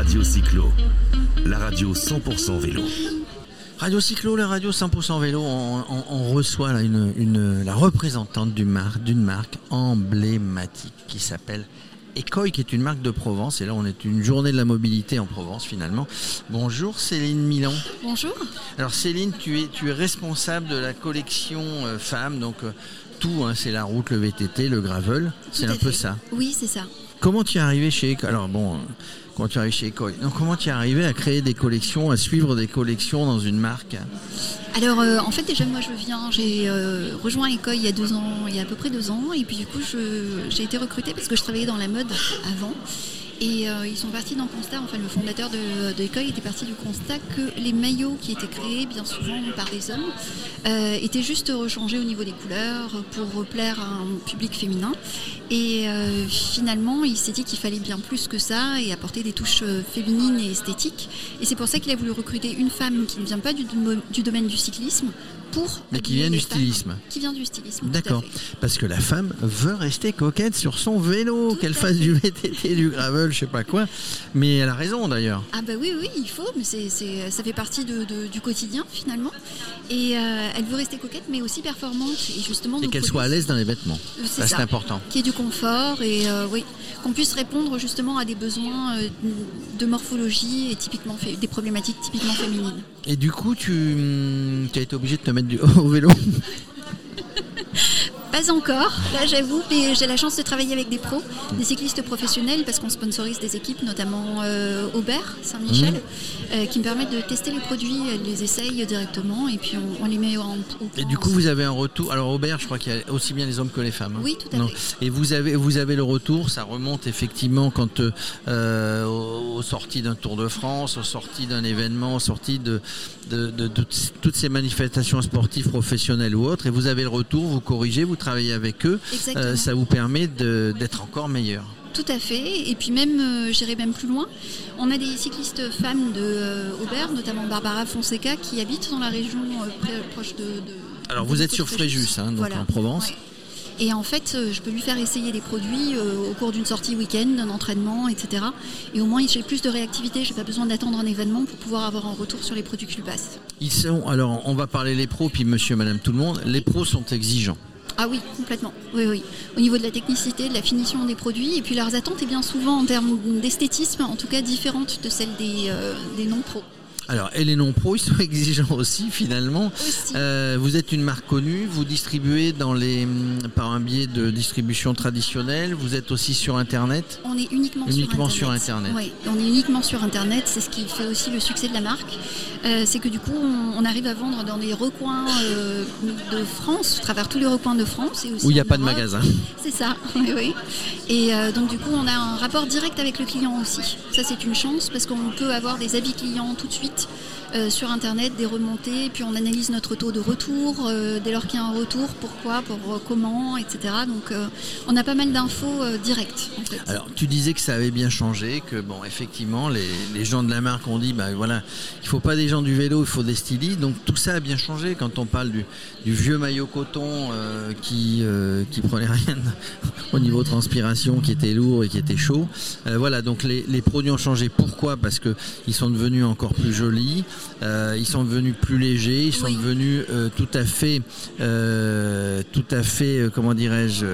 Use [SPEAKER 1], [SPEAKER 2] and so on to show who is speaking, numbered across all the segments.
[SPEAKER 1] Radio Cyclo, la radio 100% vélo.
[SPEAKER 2] Radio Cyclo, la radio 100% vélo, on, on- on reçoit là une, une- la représentante d'une marque, d'une marque emblématique qui s'appelle Ecoy, qui est une marque de Provence. Et là, on est une journée de la mobilité en Provence finalement. Bonjour Céline Milan.
[SPEAKER 3] Bonjour.
[SPEAKER 2] Alors Céline, tu es, tu es responsable de la collection euh, femmes, donc euh, tout, hein, c'est la route, le VTT, le gravel, c'est un peu ça.
[SPEAKER 3] Oui, c'est ça.
[SPEAKER 2] Comment tu es arrivé chez Alors bon, comment tu es arrivé chez Donc comment tu es arrivé à créer des collections, à suivre des collections dans une marque?
[SPEAKER 3] Alors, euh, en fait, déjà, moi, je viens, j'ai euh, rejoint Ecoy il y a deux ans, il y a à peu près deux ans, et puis du coup, j'ai été recrutée parce que je travaillais dans la mode avant. Et euh, ils sont partis d'un constat, enfin le fondateur de, Ecoy était parti du constat que les maillots qui étaient créés bien souvent par des hommes euh, étaient juste rechangés au niveau des couleurs pour plaire à un public féminin. Et euh, finalement, il s'est dit qu'il fallait bien plus que ça et apporter des touches féminines et esthétiques. Et c'est pour ça qu'il a voulu recruter une femme qui ne vient pas du domaine du cyclisme pour.
[SPEAKER 2] Mais qui vient du
[SPEAKER 3] femmes.
[SPEAKER 2] stylisme.
[SPEAKER 3] Qui vient du stylisme.
[SPEAKER 2] D'accord. Parce que la femme veut rester coquette sur son vélo, qu'elle fasse du VTT, du gravel, je sais pas quoi. Mais elle a raison d'ailleurs.
[SPEAKER 3] Ah bah oui, oui, il faut, mais c'est, c'est- ça fait partie de, de- du quotidien finalement. Et euh, elle veut rester coquette, mais aussi performante. Et justement,
[SPEAKER 2] Et qu'elle soit à l'aise dans les vêtements.
[SPEAKER 3] C'est
[SPEAKER 2] c'est important.
[SPEAKER 3] Qu'il y ait du confort et euh, oui, qu'on puisse répondre justement à des besoins euh, de morphologie et typiquement des problématiques typiquement féminines.
[SPEAKER 2] Et du coup, tu, hum, tu as été obligé de te mettre du, au vélo.
[SPEAKER 3] Pas encore, là j'avoue, mais j'ai la chance de travailler avec des pros, des cyclistes professionnels, parce qu'on sponsorise des équipes, notamment euh, Aubert, Saint-Michel,
[SPEAKER 2] Mhm.
[SPEAKER 3] euh, qui me permettent de tester les produits, elles les essayent directement et puis on, on les met en.
[SPEAKER 2] Et du coup,
[SPEAKER 3] ensemble.
[SPEAKER 2] vous avez un retour. Alors, Aubert, je crois qu'il y a aussi bien les hommes que les femmes. hein.
[SPEAKER 3] Oui, tout à
[SPEAKER 2] Non.
[SPEAKER 3] fait.
[SPEAKER 2] Et vous avez, vous avez le retour, ça remonte effectivement quand euh, euh, aux, aux sorties d'un Tour de France, aux sorties d'un événement, aux sorties de, de, de- de toutes ces manifestations sportives professionnelles ou autres, et vous avez le retour, vous corrigez, vous travaillez avec eux, euh, ça vous permet d'être encore meilleur.
[SPEAKER 3] Tout à fait. Et puis même, euh, j'irai même plus loin. On a des cyclistes femmes de euh, Aubert, notamment Barbara Fonseca, qui habitent dans la région euh, proche de, de-
[SPEAKER 2] Alors
[SPEAKER 3] de
[SPEAKER 2] vous êtes sur Fréjus, hein, donc
[SPEAKER 3] Voilà.
[SPEAKER 2] en Provence.
[SPEAKER 3] Ouais. Et en fait, je peux lui faire essayer des produits au cours d'une sortie week-end, d'un entraînement, etc. Et au moins, j'ai plus de réactivité. J'ai pas besoin d'attendre un événement pour pouvoir avoir un retour sur les produits que je lui passe.
[SPEAKER 2] Ils sont, alors on va parler les pros, puis monsieur, madame, tout le monde. Les pros sont exigeants.
[SPEAKER 3] Ah oui, complètement. Au niveau de la technicité, de la finition des produits, et puis leurs attentes est bien souvent en termes d'esthétisme, en tout cas différentes de celles des, euh, des non-pros.
[SPEAKER 2] Alors, et les non-pros, ils sont exigeants aussi, finalement.
[SPEAKER 3] Aussi.
[SPEAKER 2] Euh, vous êtes une marque connue, vous distribuez dans les, hum, par un biais de distribution traditionnelle, vous êtes aussi sur Internet.
[SPEAKER 3] On est uniquement,
[SPEAKER 2] Uniquement
[SPEAKER 3] sur
[SPEAKER 2] sur
[SPEAKER 3] Internet.
[SPEAKER 2] Internet.
[SPEAKER 3] Oui, on est uniquement sur Internet. C'est ce qui fait aussi le succès de la marque. Euh, c'est que du coup, on, on arrive à vendre dans des recoins euh, de France, à travers tous les recoins de France. Et aussi
[SPEAKER 2] Où il n'y a pas de magasin.
[SPEAKER 3] C'est ça, oui, oui. Et donc du coup, on a un rapport direct avec le client aussi. Ça, c'est une chance parce qu'on peut avoir des avis clients tout de suite euh, sur Internet, des remontées, puis on analyse notre taux de retour, euh, dès lors qu'il y a un retour, pourquoi, pour euh, comment, etc. Donc on a pas mal d'infos directes.
[SPEAKER 2] Alors, tu disais que ça avait bien changé, que bon, effectivement, les, gens de la marque ont dit, bah voilà, il faut pas des gens du vélo, il faut des stylistes. Donc tout ça a bien changé quand on parle du, vieux maillot coton qui qui prenait rien au niveau transpiration, qui était lourd et qui était chaud. Voilà, donc les, les produits ont changé. Pourquoi? Parce que ils sont devenus encore plus jolis, euh, ils sont devenus plus légers, ils sont
[SPEAKER 3] Oui.
[SPEAKER 2] devenus euh, tout à fait, euh, tout à fait, comment dirais-je,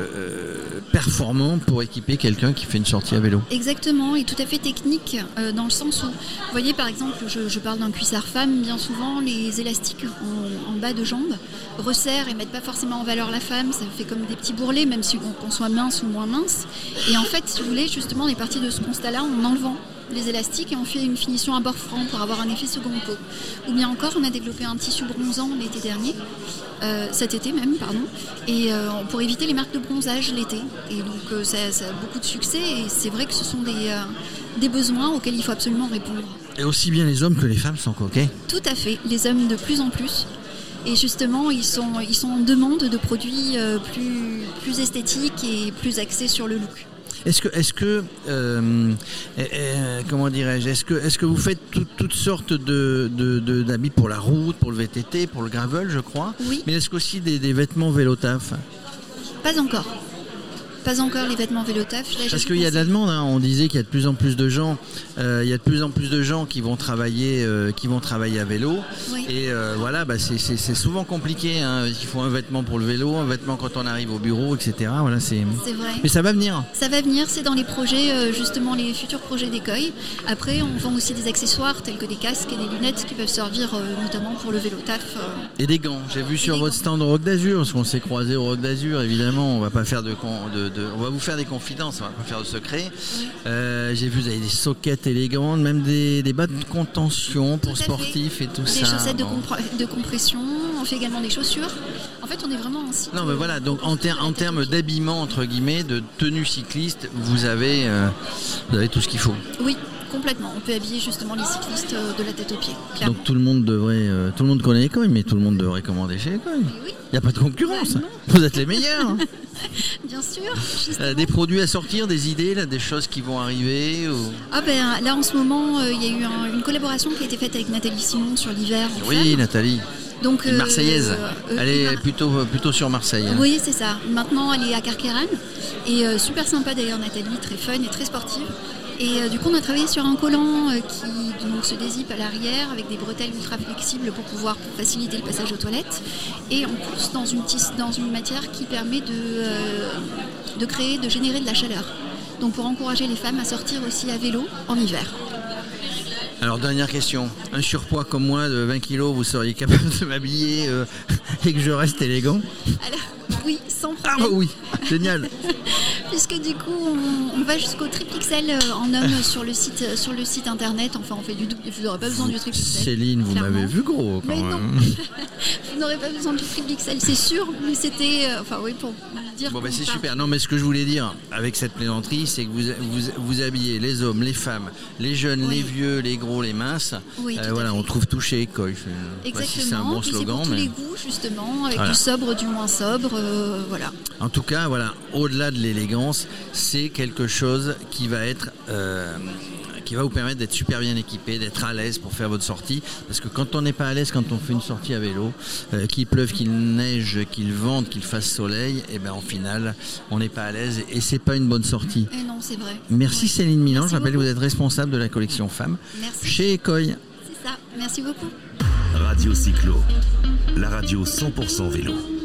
[SPEAKER 2] performants pour équiper quelqu'un qui fait une sortie à vélo.
[SPEAKER 3] Exactement, et tout à fait technique, dans le sens où, vous voyez par exemple, je, je parle d'un cuissard femme, bien souvent les élastiques en, en bas de jambe resserrent et mettent pas forcément en valeur la femme, ça fait comme des petits bourrelets, même si on, qu'on soit mince ou moins mince. Et en fait, si vous voulez, justement, on est parti de ce constat-là en enlevant les élastiques et on fait une finition à bord franc pour avoir un effet second peau. Ou bien encore, on a développé un tissu bronzant l'été dernier, euh, cet été même, pardon, et euh, pour éviter les marques de bronzage l'été. Et donc euh, ça, ça a beaucoup de succès et c'est vrai que ce sont des, des besoins auxquels il faut absolument répondre.
[SPEAKER 2] Et aussi bien les hommes que les femmes sont coquets.
[SPEAKER 3] Tout à fait, les hommes de plus en plus. Et justement, ils sont, ils sont en demande de produits plus, plus esthétiques et plus axés sur le look.
[SPEAKER 2] Est-ce que, est-ce que, euh, euh, euh, comment dirais-je, est-ce que, est-ce que vous faites tout- toutes sortes de, d'habits pour la route, pour le VTT, pour le gravel, je crois.
[SPEAKER 3] Oui.
[SPEAKER 2] Mais est-ce qu'aussi des, des vêtements vélo taf?
[SPEAKER 3] Pas encore. Pas encore les vêtements vélo taf. Là, j'ai
[SPEAKER 2] Parce qu'il y a de la demande, hein. on disait qu'il y a de plus en plus de gens, euh, il y a de plus en plus de gens qui vont travailler, euh, qui vont travailler à vélo.
[SPEAKER 3] Oui.
[SPEAKER 2] Et euh, voilà, bah, c'est- souvent compliqué. Hein. Il faut un vêtement pour le vélo, un vêtement quand on arrive au bureau, etc. Voilà, c'est.
[SPEAKER 3] Vrai.
[SPEAKER 2] Mais ça va venir.
[SPEAKER 3] Ça va venir, c'est dans les projets, justement les futurs projets d'écueil. Après, on vend aussi des accessoires tels que des casques et des lunettes qui peuvent servir notamment pour le vélo taf.
[SPEAKER 2] Et des gants. J'ai vu sur votre
[SPEAKER 3] gants.
[SPEAKER 2] stand au Rock d'Azur, parce qu'on s'est croisé au Rock d'Azur, évidemment. On va pas faire de, con- de, de- on va vous faire des confidences, on va pas faire de secret. Euh, J'ai vu vous avez des soquettes élégantes, même des, des bas de contention pour sportifs et tout
[SPEAKER 3] Des
[SPEAKER 2] ça.
[SPEAKER 3] chaussettes de,
[SPEAKER 2] Bon.
[SPEAKER 3] compre- de compression, on fait également des chaussures. En fait, on est vraiment.
[SPEAKER 2] Non, mais voilà, donc en, ter- termes d'habillement, entre guillemets, de tenue cycliste, vous avez, euh, vous avez tout ce qu'il faut.
[SPEAKER 3] Oui, complètement. On peut habiller justement les cyclistes euh, de la tête aux pieds, clairement.
[SPEAKER 2] Donc tout le monde devrait, euh, tout le monde connaît Ecoy, mais tout le monde devrait commander chez Ecoy.
[SPEAKER 3] Oui,
[SPEAKER 2] Il n'y a pas de concurrence.
[SPEAKER 3] Bah,
[SPEAKER 2] vous êtes les meilleurs. hein.
[SPEAKER 3] bien sûr.
[SPEAKER 2] Euh, des produits à sortir, des idées, là, des choses qui vont arriver. ou-
[SPEAKER 3] Ah ben là en ce moment, euh, il y a eu un- une collaboration qui a été faite avec Nathalie Simon sur l'hiver.
[SPEAKER 2] Oui. Nathalie,
[SPEAKER 3] Donc,
[SPEAKER 2] une
[SPEAKER 3] euh,
[SPEAKER 2] Marseillaise.
[SPEAKER 3] euh,
[SPEAKER 2] Elle
[SPEAKER 3] une
[SPEAKER 2] est
[SPEAKER 3] Mar-
[SPEAKER 2] plutôt, plutôt sur Marseille. hein.
[SPEAKER 3] Oui, c'est ça. Maintenant, elle est à Carqueran. Et euh, super sympa d'ailleurs, Nathalie, très fun et très sportive. Et euh, du coup, on a travaillé sur un collant euh, qui donc, se dézippe à l'arrière avec des bretelles ultra flexibles pour pouvoir faciliter le passage aux toilettes. Et en plus, dans une, dans une matière qui permet de, euh, de créer, de générer de la chaleur. Donc pour encourager les femmes à sortir aussi à vélo en hiver.
[SPEAKER 2] Alors dernière question, un surpoids comme moi de 20 kilos, vous seriez capable de m'habiller euh, et que je reste élégant
[SPEAKER 3] Alors, oui, sans
[SPEAKER 2] Ah
[SPEAKER 3] problème.
[SPEAKER 2] bah oui, génial.
[SPEAKER 3] Puisque du coup, on, on va jusqu'au triple XL euh, en homme sur le site, euh, sur le site internet. Enfin, on fait du double. Vous n'aurez pas besoin du triple XL.
[SPEAKER 2] Céline, vous m'avez vu gros quand
[SPEAKER 3] Mais non. Vous n'aurez pas besoin du triple XL, c'est sûr. Mais c'était, euh, enfin oui, pour dire.
[SPEAKER 2] Bon bah c'est super. Non mais ce que je voulais dire avec cette plaisanterie, c'est que vous, vous, vous habillez les hommes, les femmes, les jeunes,
[SPEAKER 3] Oui.
[SPEAKER 2] les vieux, les gros, les minces.
[SPEAKER 3] Oui, tout à
[SPEAKER 2] voilà, on trouve tout chez Ecoy. Si c'est un
[SPEAKER 3] Exactement.
[SPEAKER 2] bon slogan,
[SPEAKER 3] pour tous
[SPEAKER 2] mais
[SPEAKER 3] les goûts justement, avec
[SPEAKER 2] Voilà.
[SPEAKER 3] du sobre, du moins sobre, euh, voilà.
[SPEAKER 2] en tout cas, voilà, au-delà de l'élégance, c'est quelque chose qui va être euh, qui va vous permettre d'être super bien équipé, d'être à l'aise pour faire votre sortie. Parce que quand on n'est pas à l'aise, quand on fait une sortie à vélo, euh, qu'il pleuve, qu'il neige, qu'il vente, qu'il fasse soleil, et ben au final, on n'est pas à l'aise et c'est pas une bonne sortie.
[SPEAKER 3] Et non, c'est vrai.
[SPEAKER 2] Merci. Céline Milan,
[SPEAKER 3] Merci
[SPEAKER 2] je rappelle que vous êtes responsable de la collection femmes
[SPEAKER 3] Merci.
[SPEAKER 2] chez Ecoy.
[SPEAKER 3] C'est ça. Merci beaucoup.
[SPEAKER 1] Radio Cyclo, la radio 100% vélo.